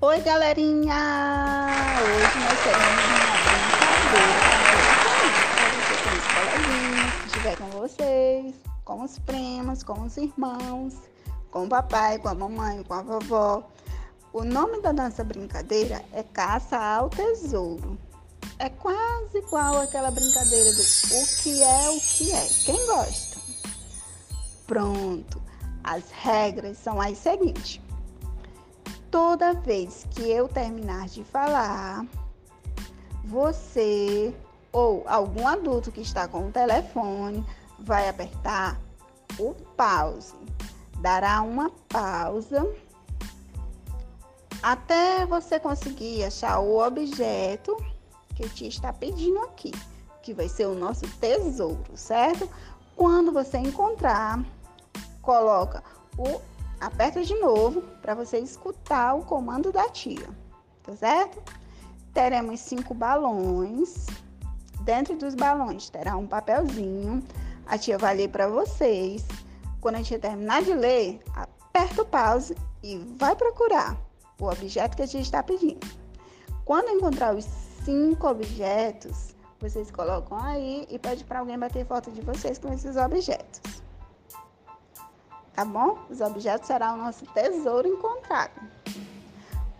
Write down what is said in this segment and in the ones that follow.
Oi, galerinha! Hoje nós teremos uma brincadeira para você com os coleguinhas, que estiver com vocês, com os primos, com os irmãos, com o papai, com a mamãe, com a vovó. O nome da nossa brincadeira é Caça ao Tesouro. É quase igual aquela brincadeira do o que é o que é. Quem gosta? Pronto. As regras são as seguintes. Toda vez que eu terminar de falar, você ou algum adulto que está com o telefone vai apertar o pause. Dará uma pausa até você conseguir achar o objeto que te está pedindo aqui, que vai ser o nosso tesouro, certo? Quando você encontrar, coloca o aperta de novo para você escutar o comando da tia, tá certo? Teremos cinco balões. Dentro dos balões terá um papelzinho. A tia vai ler para vocês. Quando a tia terminar de ler, aperta o pause e vai procurar o objeto que a tia está pedindo. Quando encontrar os cinco objetos, vocês colocam aí e pede para alguém bater foto de vocês com esses objetos tá bom? Os objetos serão o nosso tesouro encontrado.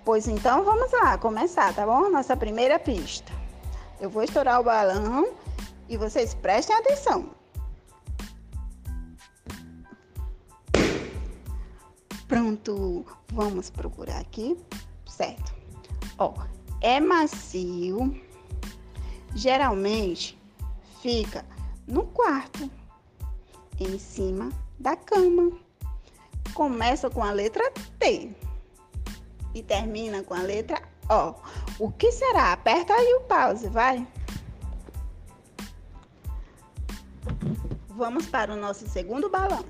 Pois então vamos lá, começar, tá bom? Nossa primeira pista. Eu vou estourar o balão e vocês prestem atenção. Pronto, vamos procurar aqui, certo? Ó, é macio, geralmente fica no quarto, em cima da cama começa com a letra T e termina com a letra O. O que será? Aperta aí o pause, vai. Vamos para o nosso segundo balão.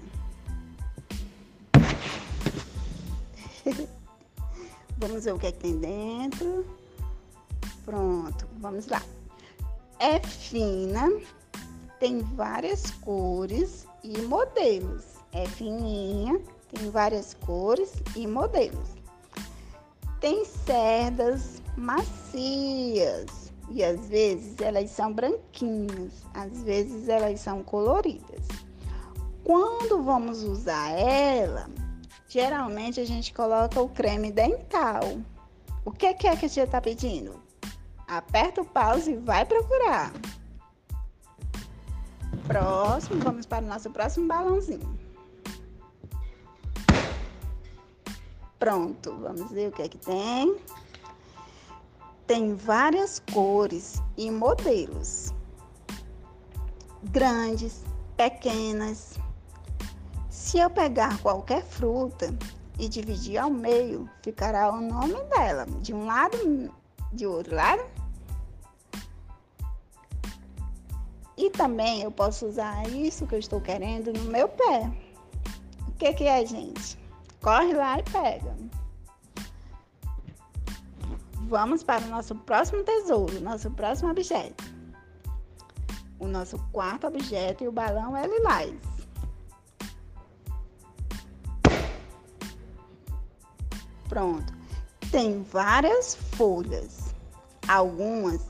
vamos ver o que, é que tem dentro. Pronto, vamos lá. É fina, tem várias cores e modelos. É fininha, tem várias cores e modelos. Tem cerdas macias e às vezes elas são branquinhas, às vezes elas são coloridas. Quando vamos usar ela, geralmente a gente coloca o creme dental. O que é que a gente está pedindo? Aperta o pause e vai procurar. Próximo, vamos para o nosso próximo balãozinho. Pronto, vamos ver o que é que tem. Tem várias cores e modelos. Grandes, pequenas. Se eu pegar qualquer fruta e dividir ao meio, ficará o nome dela, de um lado, de outro lado. E também eu posso usar isso que eu estou querendo no meu pé. O que, que é, gente? Corre lá e pega. Vamos para o nosso próximo tesouro, nosso próximo objeto. O nosso quarto objeto e o balão é lilás. Pronto. Tem várias folhas. Algumas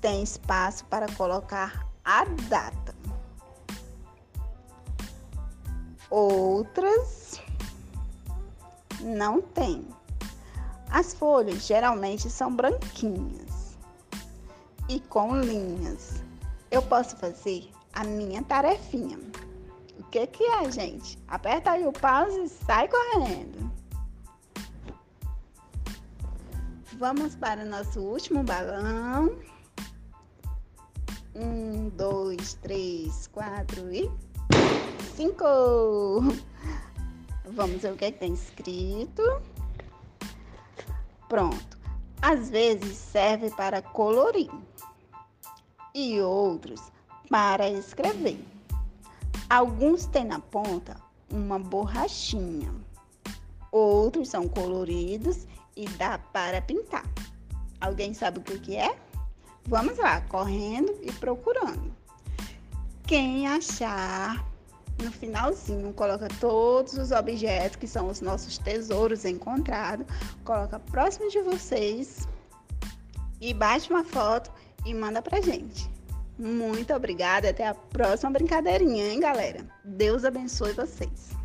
têm espaço para colocar a data. Outras não tem. As folhas geralmente são branquinhas e com linhas. Eu posso fazer a minha tarefinha. O que, que é, gente? Aperta aí o pause e sai correndo. Vamos para o nosso último balão. Um, dois, três, quatro e cinco. Vamos ver o que, é que tem escrito. Pronto. Às vezes serve para colorir e outros para escrever. Alguns têm na ponta uma borrachinha. Outros são coloridos e dá para pintar. Alguém sabe o que é? Vamos lá, correndo e procurando. Quem achar no finalzinho, coloca todos os objetos que são os nossos tesouros encontrados, coloca próximo de vocês e bate uma foto e manda pra gente. Muito obrigada, até a próxima brincadeirinha, hein, galera? Deus abençoe vocês.